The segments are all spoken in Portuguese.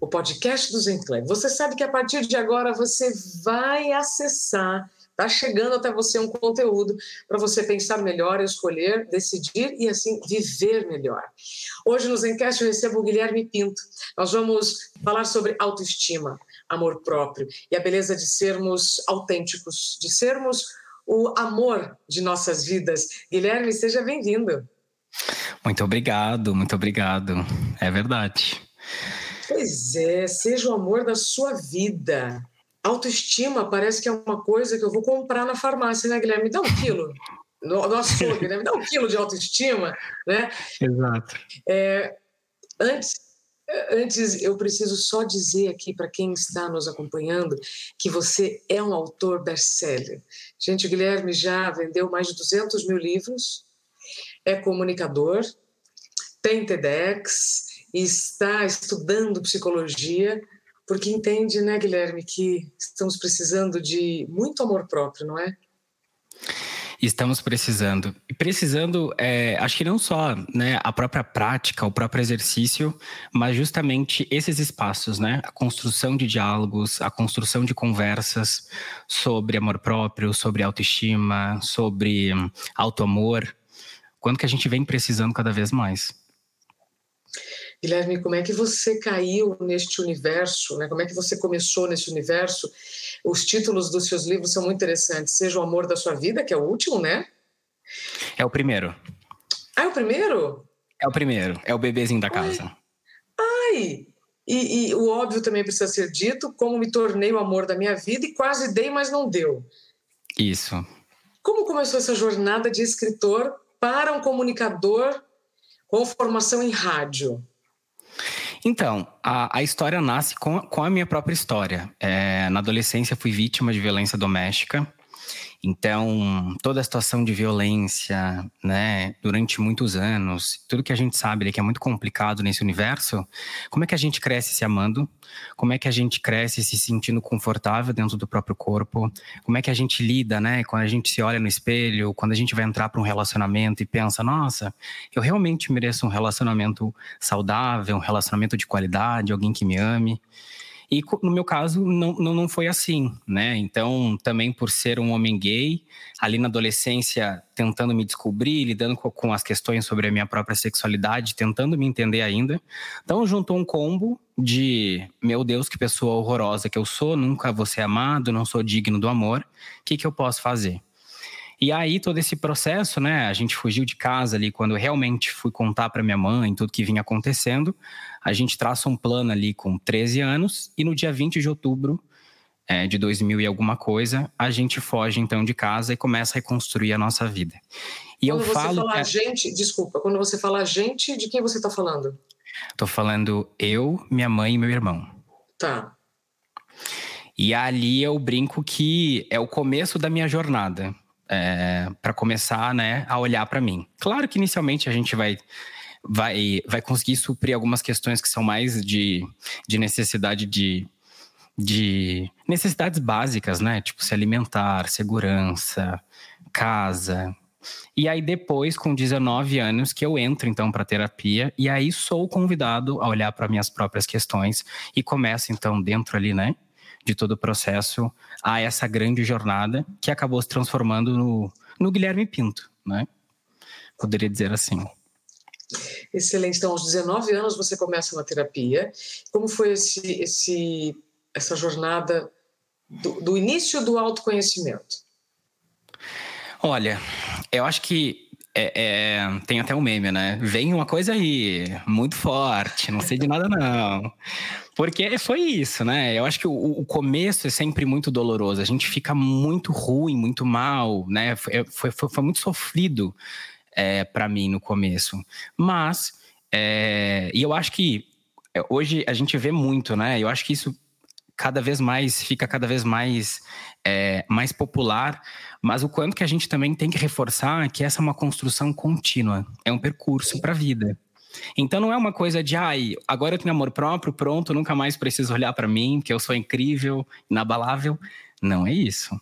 o podcast do Zen Club. Você sabe que a partir de agora você vai acessar, está chegando até você um conteúdo para você pensar melhor, escolher, decidir e assim viver melhor. Hoje no Zencast eu recebo o Guilherme Pinto. Nós vamos falar sobre autoestima, amor próprio e a beleza de sermos autênticos, de sermos o amor de nossas vidas. Guilherme, seja bem-vindo. Muito obrigado, muito obrigado. É verdade. Pois é, seja o amor da sua vida. Autoestima parece que é uma coisa que eu vou comprar na farmácia, né, Guilherme? Me dá um quilo. Nossa, Guilherme, me dá um quilo de autoestima, né? Exato. É, antes, antes, eu preciso só dizer aqui para quem está nos acompanhando que você é um autor best-seller. Gente, o Guilherme já vendeu mais de 200 mil livros, é comunicador, tem TEDx, está estudando psicologia, porque entende, né, Guilherme, que estamos precisando de muito amor próprio, não é? Estamos precisando. E precisando, é, acho que não só né, a própria prática, o próprio exercício, mas justamente esses espaços, né? A construção de diálogos, a construção de conversas sobre amor próprio, sobre autoestima, sobre auto-amor. Quando que a gente vem precisando cada vez mais? Guilherme, como é que você caiu neste universo? Né? Como é que você começou nesse universo? Os títulos dos seus livros são muito interessantes. Seja o amor da sua vida, que é o último, né? É o primeiro. Ah, é o primeiro? É o primeiro. É o bebezinho da casa. Ai! Ai. E, e o óbvio também precisa ser dito: como me tornei o amor da minha vida e quase dei, mas não deu. Isso. Como começou essa jornada de escritor para um comunicador com formação em rádio? Então, a, a história nasce com, com a minha própria história. É, na adolescência, fui vítima de violência doméstica. Então, toda a situação de violência, né, durante muitos anos, tudo que a gente sabe que é muito complicado nesse universo, como é que a gente cresce se amando? Como é que a gente cresce se sentindo confortável dentro do próprio corpo? Como é que a gente lida, né, quando a gente se olha no espelho, quando a gente vai entrar para um relacionamento e pensa, nossa, eu realmente mereço um relacionamento saudável, um relacionamento de qualidade, alguém que me ame. E no meu caso, não, não, foi assim, né? Então, também por ser um homem gay, ali na adolescência, tentando me descobrir, lidando com, com as questões sobre a minha própria sexualidade, tentando me entender ainda. Então, juntou um combo de, meu Deus, que pessoa horrorosa que eu sou, nunca vou ser amado, não sou digno do amor, o que, que eu posso fazer? E aí todo esse processo, né? A gente fugiu de casa ali quando eu realmente fui contar para minha mãe tudo que vinha acontecendo. A gente traça um plano ali com 13 anos e no dia 20 de outubro é, de 2000 e alguma coisa, a gente foge então de casa e começa a reconstruir a nossa vida. E quando eu você falo fala que... gente, desculpa, quando você fala gente, de quem você está falando? Tô falando eu, minha mãe e meu irmão. Tá. E ali eu brinco que é o começo da minha jornada é, para começar né, a olhar para mim. Claro que inicialmente a gente vai, vai, vai conseguir suprir algumas questões que são mais de, de necessidade de, de necessidades básicas, né? Tipo se alimentar, segurança, casa. E aí depois, com 19 anos, que eu entro então para terapia e aí sou convidado a olhar para minhas próprias questões e começo então dentro ali, né, de todo o processo a essa grande jornada que acabou se transformando no, no Guilherme Pinto, né? Poderia dizer assim. Excelente. Então, aos 19 anos você começa na terapia. Como foi esse, esse, essa jornada do, do início do autoconhecimento? Olha, eu acho que é, é, tem até um meme, né? Vem uma coisa aí, muito forte, não sei de nada não. Porque foi isso, né? Eu acho que o, o começo é sempre muito doloroso. A gente fica muito ruim, muito mal, né? Foi, foi, foi muito sofrido é, para mim no começo. Mas, é, e eu acho que é, hoje a gente vê muito, né? Eu acho que isso cada vez mais, fica cada vez mais, é, mais popular, mas o quanto que a gente também tem que reforçar que essa é uma construção contínua, é um percurso para a vida. Então não é uma coisa de, ai, agora eu tenho amor próprio, pronto, nunca mais preciso olhar para mim, que eu sou incrível, inabalável. Não é isso.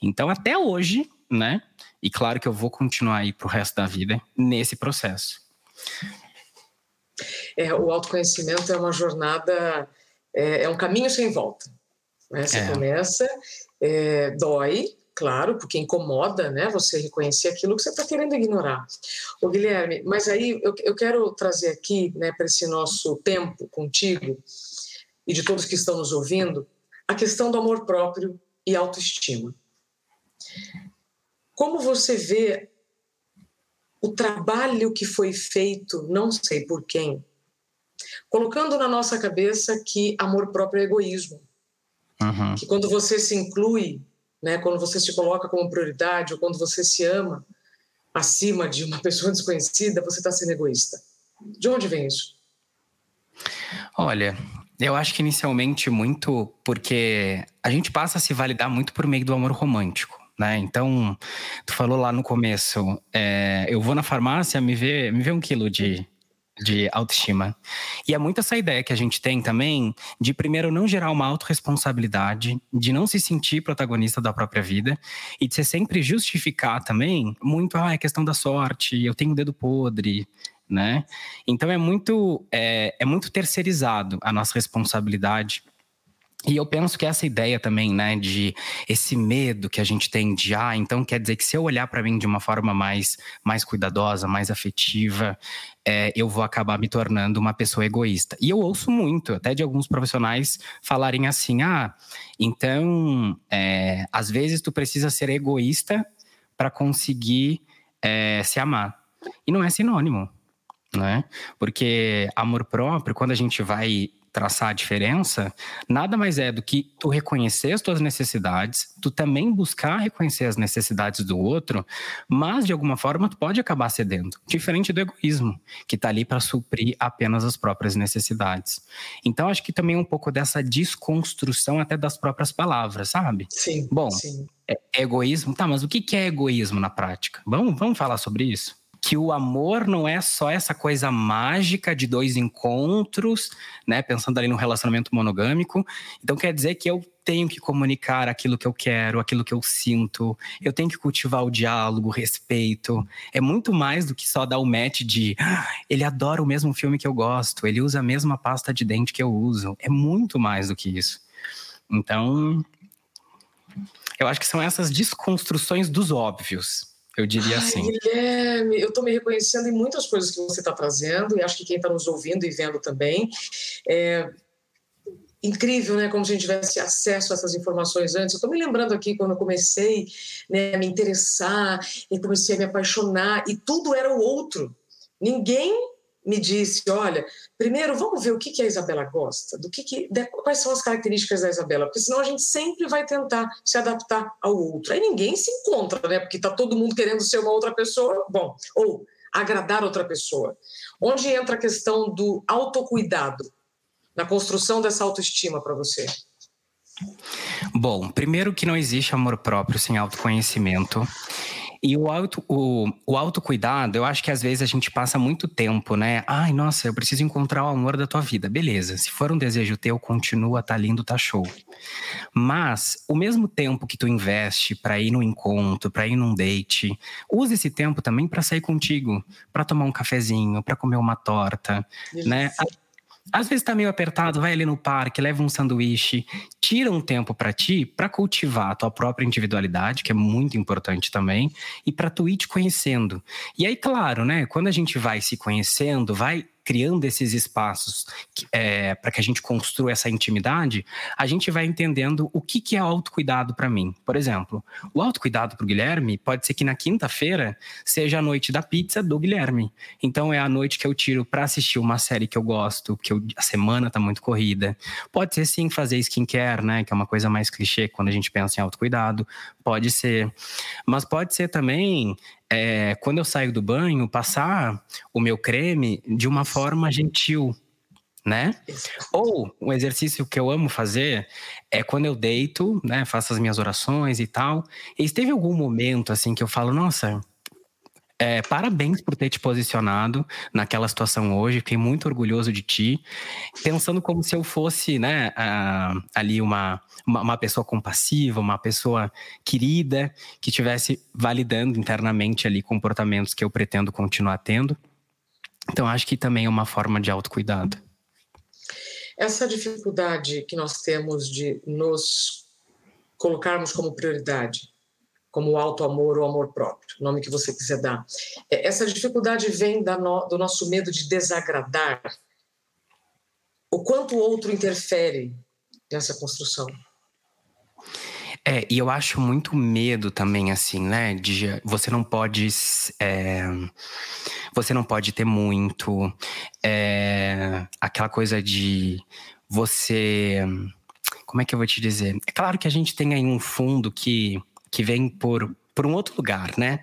Então até hoje, né? E claro que eu vou continuar aí pro resto da vida nesse processo. É, o autoconhecimento é uma jornada, é, é um caminho sem volta. Né? Você é. começa, é, dói, claro, porque incomoda, né? Você reconhecer aquilo que você está querendo ignorar. O Guilherme, mas aí eu, eu quero trazer aqui, né, para esse nosso tempo contigo e de todos que estão nos ouvindo, a questão do amor próprio e autoestima. Como você vê o trabalho que foi feito, não sei por quem, colocando na nossa cabeça que amor próprio é egoísmo. Uhum. Que quando você se inclui né? Quando você se coloca como prioridade ou quando você se ama acima de uma pessoa desconhecida, você está sendo egoísta. De onde vem isso? Olha, eu acho que inicialmente muito porque a gente passa a se validar muito por meio do amor romântico. Né? Então, tu falou lá no começo, é, eu vou na farmácia me ver, me ver um quilo de, de autoestima. E é muito essa ideia que a gente tem também de, primeiro, não gerar uma autorresponsabilidade, de não se sentir protagonista da própria vida e de você sempre justificar também muito, ah, é questão da sorte, eu tenho o dedo podre, né? Então é muito, é, é muito terceirizado a nossa responsabilidade e eu penso que essa ideia também, né, de esse medo que a gente tem de, ah, então quer dizer que se eu olhar para mim de uma forma mais, mais cuidadosa, mais afetiva, é, eu vou acabar me tornando uma pessoa egoísta. E eu ouço muito, até de alguns profissionais falarem assim, ah, então, é, às vezes tu precisa ser egoísta para conseguir é, se amar. E não é sinônimo, né? Porque amor próprio, quando a gente vai traçar a diferença, nada mais é do que tu reconhecer as tuas necessidades, tu também buscar reconhecer as necessidades do outro, mas de alguma forma tu pode acabar cedendo, diferente do egoísmo, que tá ali para suprir apenas as próprias necessidades. Então acho que também um pouco dessa desconstrução até das próprias palavras, sabe? Sim. Bom, sim. É egoísmo, tá, mas o que é egoísmo na prática? Vamos, vamos falar sobre isso? Que o amor não é só essa coisa mágica de dois encontros, né? Pensando ali no relacionamento monogâmico. Então quer dizer que eu tenho que comunicar aquilo que eu quero, aquilo que eu sinto. Eu tenho que cultivar o diálogo, o respeito. É muito mais do que só dar o match de ah, ele adora o mesmo filme que eu gosto, ele usa a mesma pasta de dente que eu uso. É muito mais do que isso. Então, eu acho que são essas desconstruções dos óbvios eu diria Ai, assim. Guilherme, eu estou me reconhecendo em muitas coisas que você está trazendo, e acho que quem está nos ouvindo e vendo também. É incrível, né? Como se a gente tivesse acesso a essas informações antes. Eu estou me lembrando aqui quando eu comecei né, a me interessar e comecei a me apaixonar, e tudo era o outro. Ninguém me disse, olha, primeiro vamos ver o que, que a Isabela gosta, do que, que de, quais são as características da Isabela, porque senão a gente sempre vai tentar se adaptar ao outro. Aí ninguém se encontra, né? Porque está todo mundo querendo ser uma outra pessoa, bom, ou agradar outra pessoa. Onde entra a questão do autocuidado na construção dessa autoestima para você? Bom, primeiro que não existe amor próprio sem autoconhecimento. E o, auto, o, o autocuidado, eu acho que às vezes a gente passa muito tempo, né? Ai, nossa, eu preciso encontrar o amor da tua vida. Beleza, se for um desejo teu, continua, tá lindo, tá show. Mas o mesmo tempo que tu investe para ir no encontro, para ir num date, use esse tempo também para sair contigo, para tomar um cafezinho, para comer uma torta, né? Às vezes tá meio apertado, vai ali no parque, leva um sanduíche, tira um tempo para ti, para cultivar a tua própria individualidade, que é muito importante também, e para tu ir te conhecendo. E aí, claro, né, quando a gente vai se conhecendo, vai criando esses espaços é, para que a gente construa essa intimidade, a gente vai entendendo o que, que é autocuidado para mim. Por exemplo, o autocuidado para o Guilherme pode ser que na quinta-feira seja a noite da pizza do Guilherme. Então é a noite que eu tiro para assistir uma série que eu gosto, que eu, a semana tá muito corrida. Pode ser sim fazer skincare, né? Que é uma coisa mais clichê quando a gente pensa em autocuidado. Pode ser. Mas pode ser também é, quando eu saio do banho, passar o meu creme de uma forma gentil, né? Ou um exercício que eu amo fazer é quando eu deito, né, faço as minhas orações e tal. E teve algum momento assim que eu falo, nossa, é, parabéns por ter te posicionado naquela situação hoje. Fiquei muito orgulhoso de ti. Pensando como se eu fosse, né, uh, ali uma, uma, uma, pessoa compassiva, uma pessoa querida, que estivesse validando internamente ali comportamentos que eu pretendo continuar tendo. Então, acho que também é uma forma de autocuidado. Essa dificuldade que nós temos de nos colocarmos como prioridade, como o auto-amor ou amor próprio, nome que você quiser dar. É, essa dificuldade vem no, do nosso medo de desagradar. O quanto o outro interfere nessa construção? É, e eu acho muito medo também, assim, né? De você não pode. É, você não pode ter muito. É, aquela coisa de você. Como é que eu vou te dizer? É claro que a gente tem aí um fundo que, que vem por por um outro lugar, né?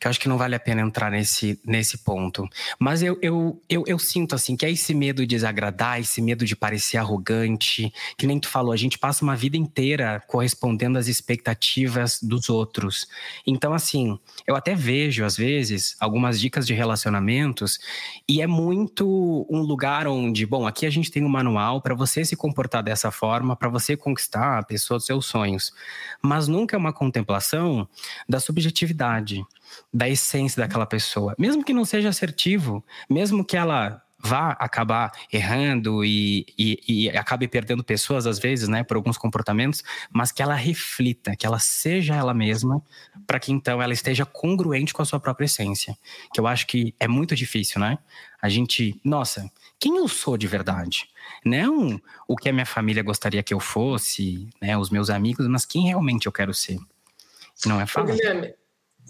Que eu acho que não vale a pena entrar nesse, nesse ponto. Mas eu, eu, eu, eu, sinto, assim, que é esse medo de desagradar, esse medo de parecer arrogante, que nem tu falou, a gente passa uma vida inteira correspondendo às expectativas dos outros. Então, assim, eu até vejo, às vezes, algumas dicas de relacionamentos, e é muito um lugar onde, bom, aqui a gente tem um manual para você se comportar dessa forma, para você conquistar a pessoa dos seus sonhos. Mas nunca é uma contemplação da subjetividade, da essência daquela pessoa. Mesmo que não seja assertivo, mesmo que ela vá acabar errando e, e, e, acabe perdendo pessoas às vezes, né, por alguns comportamentos, mas que ela reflita, que ela seja ela mesma, para que então ela esteja congruente com a sua própria essência. Que eu acho que é muito difícil, né? A gente, nossa, quem eu sou de verdade? Não o que a minha família gostaria que eu fosse, né, os meus amigos, mas quem realmente eu quero ser. Não é fácil. Guilherme,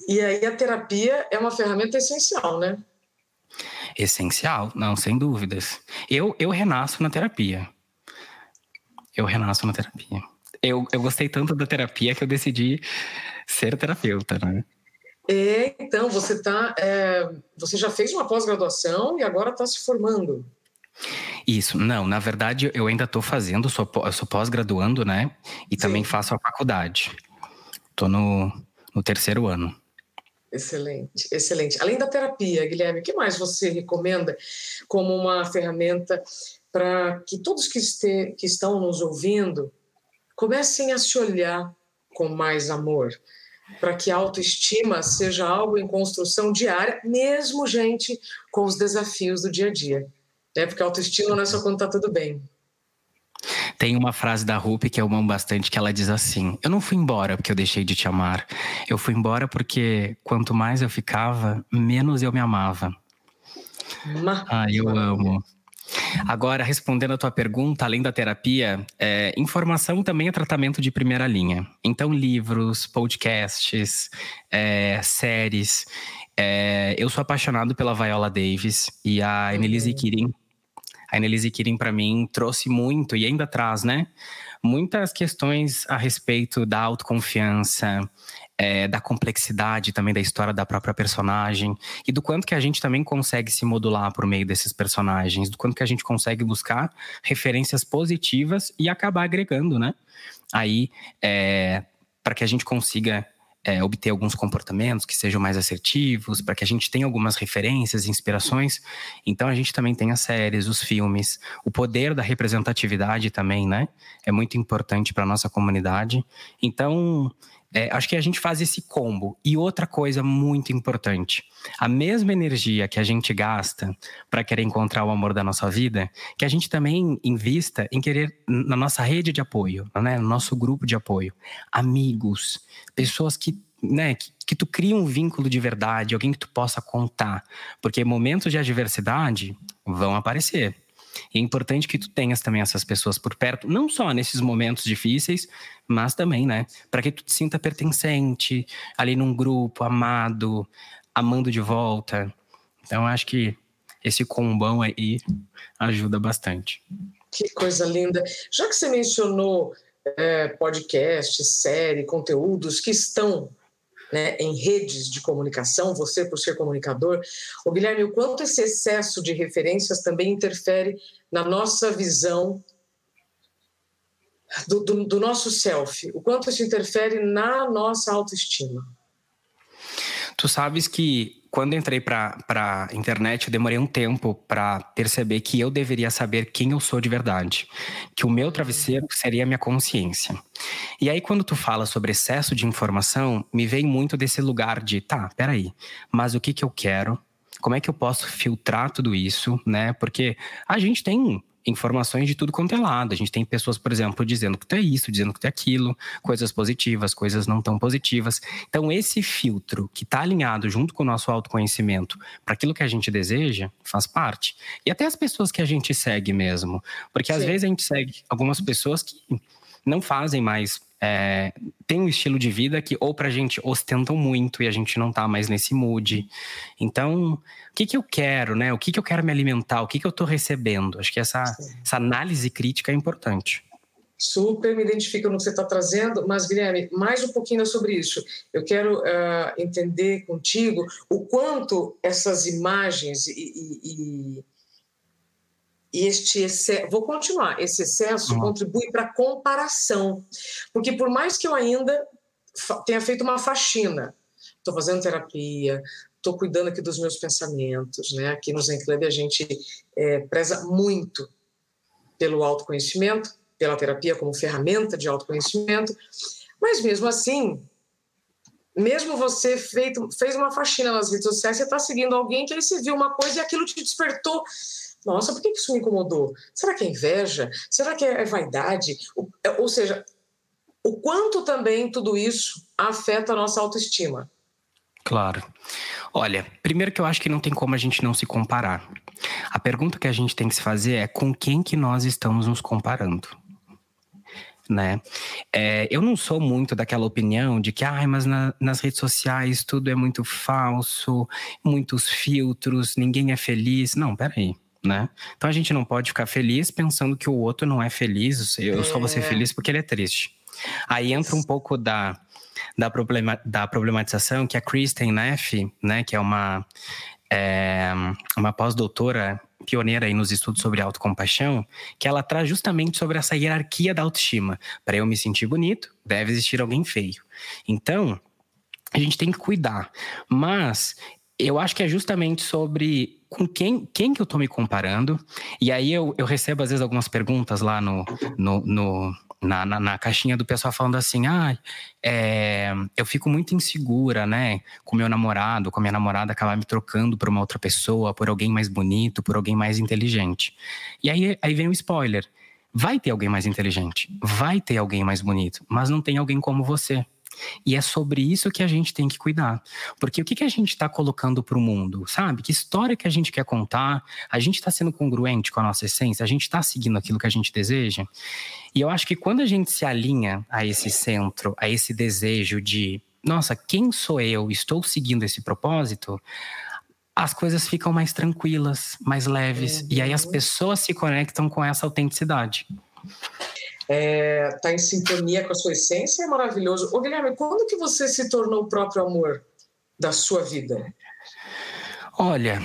e aí a terapia é uma ferramenta essencial, né? Essencial, não, sem dúvidas. Eu, eu renasço na terapia. Eu renasço na terapia. Eu, eu gostei tanto da terapia que eu decidi ser terapeuta, né? É, então, você tá. É, você já fez uma pós-graduação e agora está se formando. Isso, não, na verdade eu ainda estou fazendo, sou, sou pós-graduando, né? E Sim. também faço a faculdade. Estou no, no terceiro ano. Excelente, excelente. Além da terapia, Guilherme, o que mais você recomenda como uma ferramenta para que todos que, este, que estão nos ouvindo comecem a se olhar com mais amor? Para que a autoestima seja algo em construção diária, mesmo, gente, com os desafios do dia a dia. Né? Porque a autoestima não é só quando está tudo bem. Tem uma frase da Rupi que eu amo bastante que ela diz assim: Eu não fui embora porque eu deixei de te amar. Eu fui embora porque quanto mais eu ficava, menos eu me amava. Ah, eu amo. Agora, respondendo a tua pergunta, além da terapia, é, informação também é tratamento de primeira linha. Então, livros, podcasts, é, séries. É, eu sou apaixonado pela Viola Davis e a uhum. Annelise Keating a Annelise Kirin, para mim, trouxe muito, e ainda traz, né? Muitas questões a respeito da autoconfiança, é, da complexidade também da história da própria personagem e do quanto que a gente também consegue se modular por meio desses personagens, do quanto que a gente consegue buscar referências positivas e acabar agregando, né? Aí, é, para que a gente consiga é, obter alguns comportamentos que sejam mais assertivos, para que a gente tenha algumas referências, inspirações. Então a gente também tem as séries, os filmes, o poder da representatividade também, né? É muito importante para nossa comunidade. Então é, acho que a gente faz esse combo. E outra coisa muito importante: a mesma energia que a gente gasta para querer encontrar o amor da nossa vida, que a gente também invista em querer na nossa rede de apoio, né? no nosso grupo de apoio. Amigos, pessoas que né, que, que, tu cria um vínculo de verdade, alguém que tu possa contar. Porque momentos de adversidade vão aparecer. E é importante que tu tenhas também essas pessoas por perto, não só nesses momentos difíceis, mas também, né, para que tu te sinta pertencente ali num grupo, amado, amando de volta. Então, acho que esse combão aí ajuda bastante. Que coisa linda. Já que você mencionou é, podcast, série, conteúdos que estão né, em redes de comunicação, você por ser comunicador. O Guilherme, o quanto esse excesso de referências também interfere na nossa visão do, do, do nosso self, o quanto isso interfere na nossa autoestima. Tu sabes que quando entrei para a internet, eu demorei um tempo para perceber que eu deveria saber quem eu sou de verdade, que o meu travesseiro seria a minha consciência. E aí, quando tu fala sobre excesso de informação, me vem muito desse lugar de, tá, peraí, mas o que, que eu quero? Como é que eu posso filtrar tudo isso, né? Porque a gente tem informações de tudo quanto é lado. A gente tem pessoas, por exemplo, dizendo que tu é isso, dizendo que tu é aquilo, coisas positivas, coisas não tão positivas. Então, esse filtro que está alinhado junto com o nosso autoconhecimento para aquilo que a gente deseja, faz parte. E até as pessoas que a gente segue mesmo. Porque Sim. às vezes a gente segue algumas pessoas que não fazem mais é, tem um estilo de vida que ou pra gente ostentam muito e a gente não tá mais nesse mood. Então, o que que eu quero, né? O que que eu quero me alimentar? O que que eu tô recebendo? Acho que essa, essa análise crítica é importante. Super me identifico no que você está trazendo, mas Guilherme, mais um pouquinho sobre isso. Eu quero uh, entender contigo o quanto essas imagens e, e, e e este excesso, vou continuar, esse excesso uhum. contribui para a comparação. Porque por mais que eu ainda tenha feito uma faxina, estou fazendo terapia, estou cuidando aqui dos meus pensamentos, né? Aqui no Zen Club a gente é, preza muito pelo autoconhecimento, pela terapia como ferramenta de autoconhecimento, mas mesmo assim, mesmo você feito, fez uma faxina nas redes sociais, você está seguindo alguém que aí você viu uma coisa e aquilo te despertou nossa, por que isso me incomodou? Será que é inveja? Será que é vaidade? É, ou seja, o quanto também tudo isso afeta a nossa autoestima? Claro. Olha, primeiro que eu acho que não tem como a gente não se comparar. A pergunta que a gente tem que se fazer é com quem que nós estamos nos comparando né? É, eu não sou muito daquela opinião de que, ah, mas na, nas redes sociais tudo é muito falso, muitos filtros, ninguém é feliz. Não, peraí né? Então a gente não pode ficar feliz pensando que o outro não é feliz, eu é. só vou ser feliz porque ele é triste. Aí entra um pouco da, da, problema, da problematização que a Kristen Neff, né, que é uma, é, uma pós-doutora pioneira aí nos estudos sobre autocompaixão, que ela traz justamente sobre essa hierarquia da autoestima. Para eu me sentir bonito, deve existir alguém feio. Então, a gente tem que cuidar. Mas eu acho que é justamente sobre com quem, quem que eu tô me comparando. E aí eu, eu recebo, às vezes, algumas perguntas lá no, no, no na, na, na, caixinha do pessoal falando assim: ah, é, eu fico muito insegura, né? Com meu namorado, com a minha namorada acabar me trocando por uma outra pessoa, por alguém mais bonito, por alguém mais inteligente. E aí, aí vem o spoiler: vai ter alguém mais inteligente, vai ter alguém mais bonito, mas não tem alguém como você. E é sobre isso que a gente tem que cuidar. Porque o que, que a gente está colocando para o mundo, sabe? Que história que a gente quer contar? A gente está sendo congruente com a nossa essência? A gente está seguindo aquilo que a gente deseja? E eu acho que quando a gente se alinha a esse centro, a esse desejo de, nossa, quem sou eu? Estou seguindo esse propósito? as coisas ficam mais tranquilas, mais leves, uhum. e aí as uhum. pessoas se conectam com essa autenticidade está é, tá em sintonia com a sua essência, é maravilhoso. Ô Guilherme, quando que você se tornou o próprio amor da sua vida? Olha,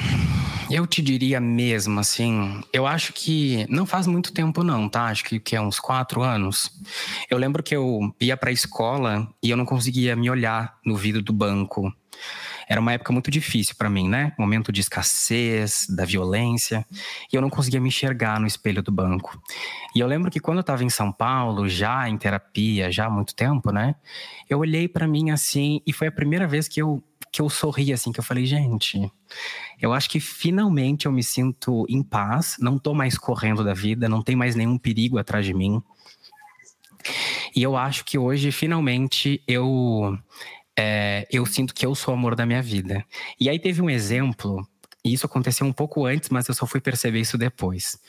eu te diria mesmo, assim, eu acho que não faz muito tempo não, tá? Acho que, que é uns quatro anos. Eu lembro que eu ia para a escola e eu não conseguia me olhar no vidro do banco. Era uma época muito difícil para mim, né? Momento de escassez, da violência, e eu não conseguia me enxergar no espelho do banco. E eu lembro que quando eu estava em São Paulo, já em terapia, já há muito tempo, né? Eu olhei para mim assim, e foi a primeira vez que eu que eu sorri assim, que eu falei, gente, eu acho que finalmente eu me sinto em paz, não tô mais correndo da vida, não tem mais nenhum perigo atrás de mim. E eu acho que hoje, finalmente, eu é, eu sinto que eu sou o amor da minha vida. E aí teve um exemplo, e isso aconteceu um pouco antes, mas eu só fui perceber isso depois.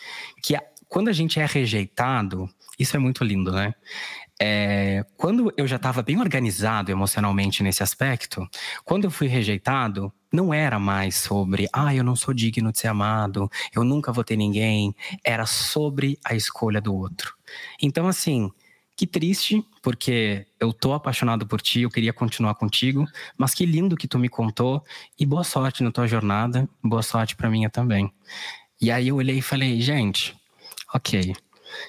Que a, quando a gente é rejeitado, isso é muito lindo, né? É, quando eu já estava bem organizado emocionalmente nesse aspecto, quando eu fui rejeitado, não era mais sobre, ah, eu não sou digno de ser amado, eu nunca vou ter ninguém. Era sobre a escolha do outro. Então, assim, Que triste, porque eu tô apaixonado por ti, eu queria continuar contigo, mas que lindo que tu me contou e boa sorte na tua jornada, boa sorte para minha também. E aí eu olhei e falei, gente, ok,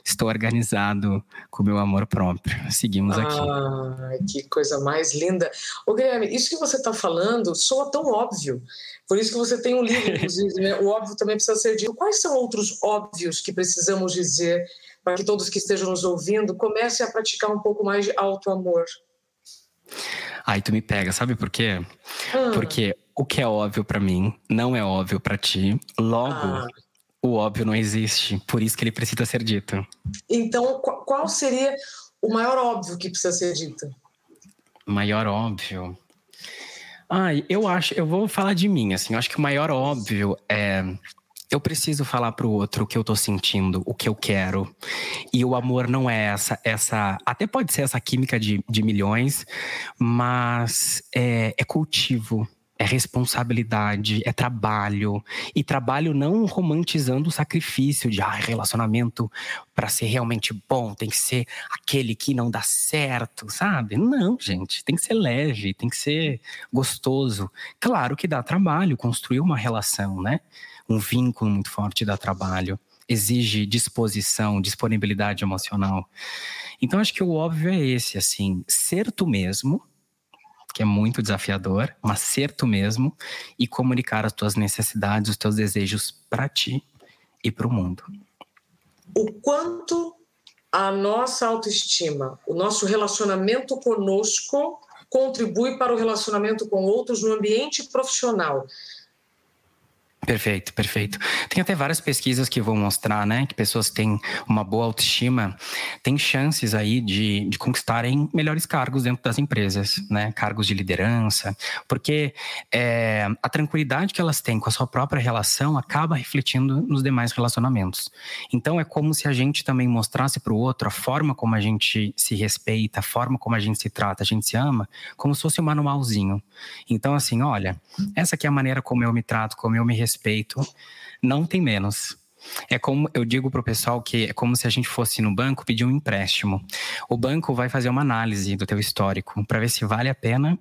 estou organizado com o meu amor próprio. Seguimos aqui. Ah, que coisa mais linda. Ô, Guilherme, isso que você está falando soa tão óbvio. Por isso que você tem um livro, inclusive, né? O óbvio também precisa ser dito. Quais são outros óbvios que precisamos dizer para que todos que estejam nos ouvindo comecem a praticar um pouco mais de auto-amor? Aí tu me pega, sabe por quê? Ah. Porque o que é óbvio para mim não é óbvio para ti. Logo, ah o óbvio não existe, por isso que ele precisa ser dito. Então, qual seria o maior óbvio que precisa ser dito? Maior óbvio. Ai, eu acho, eu vou falar de mim, assim, eu acho que o maior óbvio é eu preciso falar pro outro o que eu tô sentindo, o que eu quero. E o amor não é essa, essa até pode ser essa química de, de milhões, mas é, é cultivo é responsabilidade, é trabalho. E trabalho não romantizando o sacrifício de ah, relacionamento para ser realmente bom, tem que ser aquele que não dá certo, sabe? Não, gente, tem que ser leve, tem que ser gostoso. Claro que dá trabalho construir uma relação, né? Um vínculo muito forte dá trabalho, exige disposição, disponibilidade emocional. Então acho que o óbvio é esse, assim, ser tu mesmo que é muito desafiador, mas ser tu mesmo e comunicar as tuas necessidades, os teus desejos para ti e para o mundo. O quanto a nossa autoestima, o nosso relacionamento conosco contribui para o relacionamento com outros no ambiente profissional. Perfeito, perfeito. Tem até várias pesquisas que vão mostrar, né, que pessoas que têm uma boa autoestima têm chances aí de, de conquistarem melhores cargos dentro das empresas, né, cargos de liderança, porque é, a tranquilidade que elas têm com a sua própria relação acaba refletindo nos demais relacionamentos. Então é como se a gente também mostrasse para o outro a forma como a gente se respeita, a forma como a gente se trata, a gente se ama, como se fosse um manualzinho. Então assim, olha, essa aqui é a maneira como eu me trato, como eu me respeito respeito, não tem menos. É como eu digo para o pessoal que é como se a gente fosse no banco pedir um empréstimo. O banco vai fazer uma análise do teu histórico para ver se vale a pena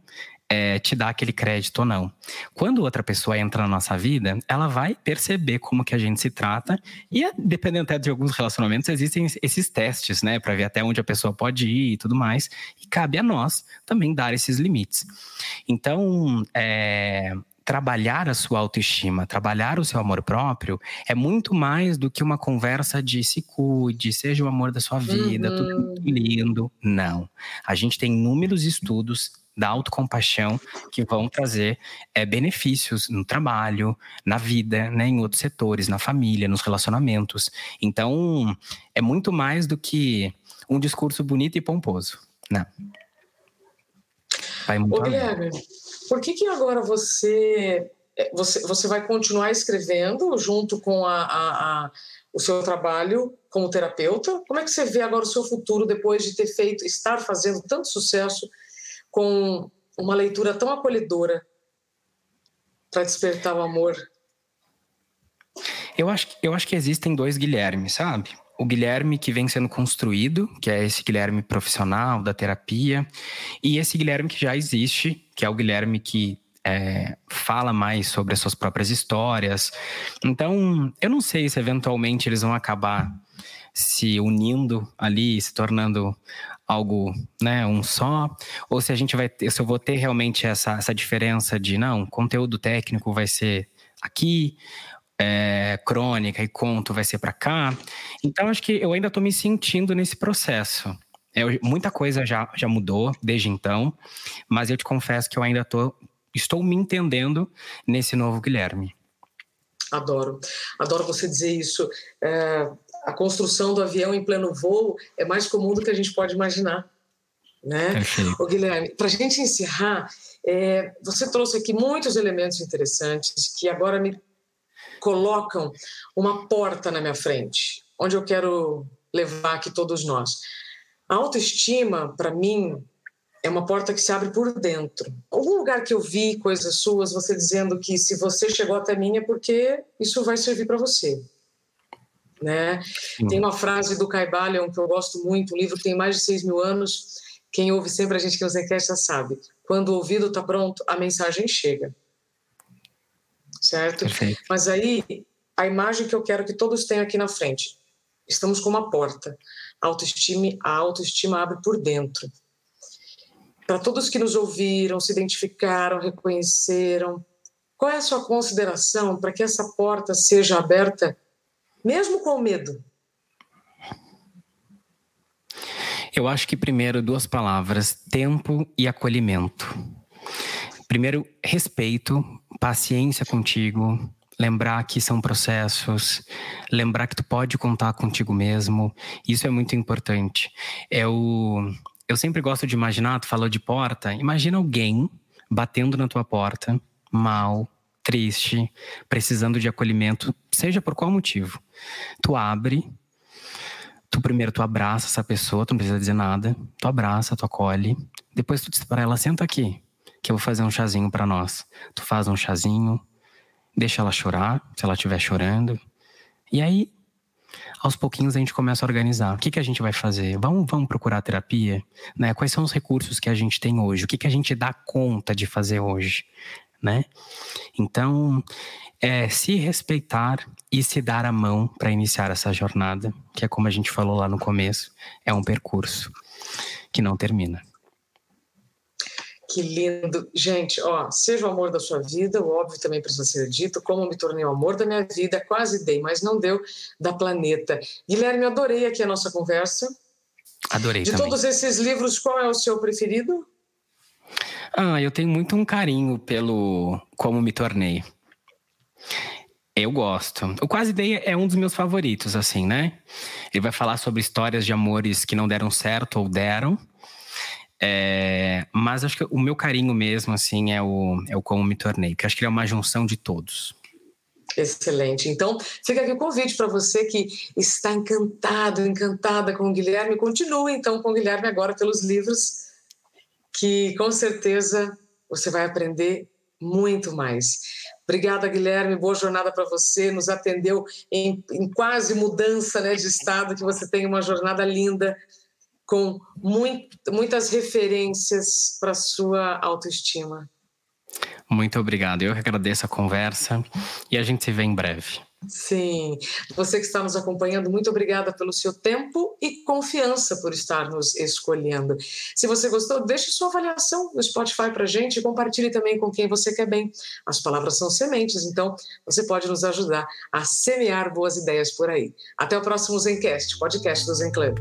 é, te dar aquele crédito ou não. Quando outra pessoa entra na nossa vida, ela vai perceber como que a gente se trata e dependendo até de alguns relacionamentos existem esses testes, né, para ver até onde a pessoa pode ir e tudo mais. E cabe a nós também dar esses limites. Então, é, trabalhar a sua autoestima, trabalhar o seu amor próprio, é muito mais do que uma conversa de se cuide, seja o amor da sua vida, uhum. tudo muito lindo. Não. A gente tem inúmeros estudos da autocompaixão que vão trazer é, benefícios no trabalho, na vida, né, em outros setores, na família, nos relacionamentos. Então, é muito mais do que um discurso bonito e pomposo, né? Vai muito Ô, Guilherme, por que, que agora você, é, você, você vai continuar escrevendo junto com a, a, a, o seu trabalho como terapeuta? Como é que você vê agora o seu futuro depois de ter feito, estar fazendo tanto sucesso com uma leitura tão acolhedora para despertar o amor? Eu acho, eu acho que existem dois Guilherme, sabe? O Guilherme que vem sendo construído, que é esse Guilherme profissional da terapia, e esse Guilherme que já existe, que é o Guilherme que é, fala mais sobre as suas próprias histórias. Então, eu não sei se eventualmente eles vão acabar se unindo ali, se tornando algo, né, um só, ou se a gente vai ter, se eu vou ter realmente essa, essa diferença de não, conteúdo técnico vai ser aqui, é, crônica e conto vai ser para cá. Então, acho que eu ainda estou me sentindo nesse processo. Eu, muita coisa já, já mudou desde então, mas eu te confesso que eu ainda tô, estou me entendendo nesse novo Guilherme. Adoro, adoro você dizer isso. É, a construção do avião em pleno voo é mais comum do que a gente pode imaginar. Né? Ô, Guilherme, para a gente encerrar, é, você trouxe aqui muitos elementos interessantes que agora me colocam uma porta na minha frente, onde eu quero levar aqui todos nós. A autoestima, para mim, é uma porta que se abre por dentro. Algum lugar que eu vi coisas suas, você dizendo que se você chegou até mim é porque isso vai servir para você. Né? Tem uma frase do Caibalion que eu gosto muito, um livro que tem mais de 6 mil anos. Quem ouve sempre a gente que nos enquete sabe. Quando o ouvido está pronto, a mensagem chega. Certo? Perfeito. Mas aí, a imagem que eu quero que todos tenham aqui na frente. Estamos com uma porta. A autoestima, a autoestima abre por dentro. Para todos que nos ouviram, se identificaram, reconheceram, qual é a sua consideração para que essa porta seja aberta, mesmo com medo? Eu acho que primeiro duas palavras: tempo e acolhimento. Primeiro, respeito, paciência contigo, lembrar que são processos, lembrar que tu pode contar contigo mesmo. Isso é muito importante. Eu, eu sempre gosto de imaginar, tu falou de porta, imagina alguém batendo na tua porta, mal, triste, precisando de acolhimento, seja por qual motivo. Tu abre, tu primeiro tu abraça essa pessoa, tu não precisa dizer nada, tu abraça, tu acolhe, depois tu diz para ela, senta aqui, que eu vou fazer um chazinho para nós. Tu faz um chazinho, deixa ela chorar, se ela estiver chorando, e aí aos pouquinhos a gente começa a organizar. O que, que a gente vai fazer? Vamos, vamos procurar terapia? Né? Quais são os recursos que a gente tem hoje? O que, que a gente dá conta de fazer hoje? Né? Então, é se respeitar e se dar a mão para iniciar essa jornada, que é como a gente falou lá no começo, é um percurso que não termina. Que lindo. Gente, ó, seja o amor da sua vida, o óbvio também precisa ser dito, como me tornei o amor da minha vida, quase dei, mas não deu, da planeta. Guilherme, adorei aqui a nossa conversa. Adorei De também. todos esses livros, qual é o seu preferido? Ah, eu tenho muito um carinho pelo Como Me Tornei. Eu gosto. O Quase Dei é um dos meus favoritos, assim, né? Ele vai falar sobre histórias de amores que não deram certo ou deram. É, mas acho que o meu carinho mesmo, assim, é o, é o Como Me Tornei, porque acho que ele é uma junção de todos. Excelente. Então, fica aqui o convite para você que está encantado, encantada com o Guilherme. Continue, então, com o Guilherme agora pelos livros, que com certeza você vai aprender muito mais. Obrigada, Guilherme. Boa jornada para você. Nos atendeu em, em, quase mudança né, de estado, que você tem uma jornada linda, com muito, muitas referências para sua autoestima. Muito obrigado. Eu que agradeço a conversa e a gente se vê em breve. Sim. Você que está nos acompanhando, muito obrigada pelo seu tempo e confiança por estar nos escolhendo. Se você gostou, deixe sua avaliação no Spotify para a gente e compartilhe também com quem você quer bem. As palavras são sementes, então você pode nos ajudar a semear boas ideias por aí. Até o próximo Zencast, podcast do Zen Club.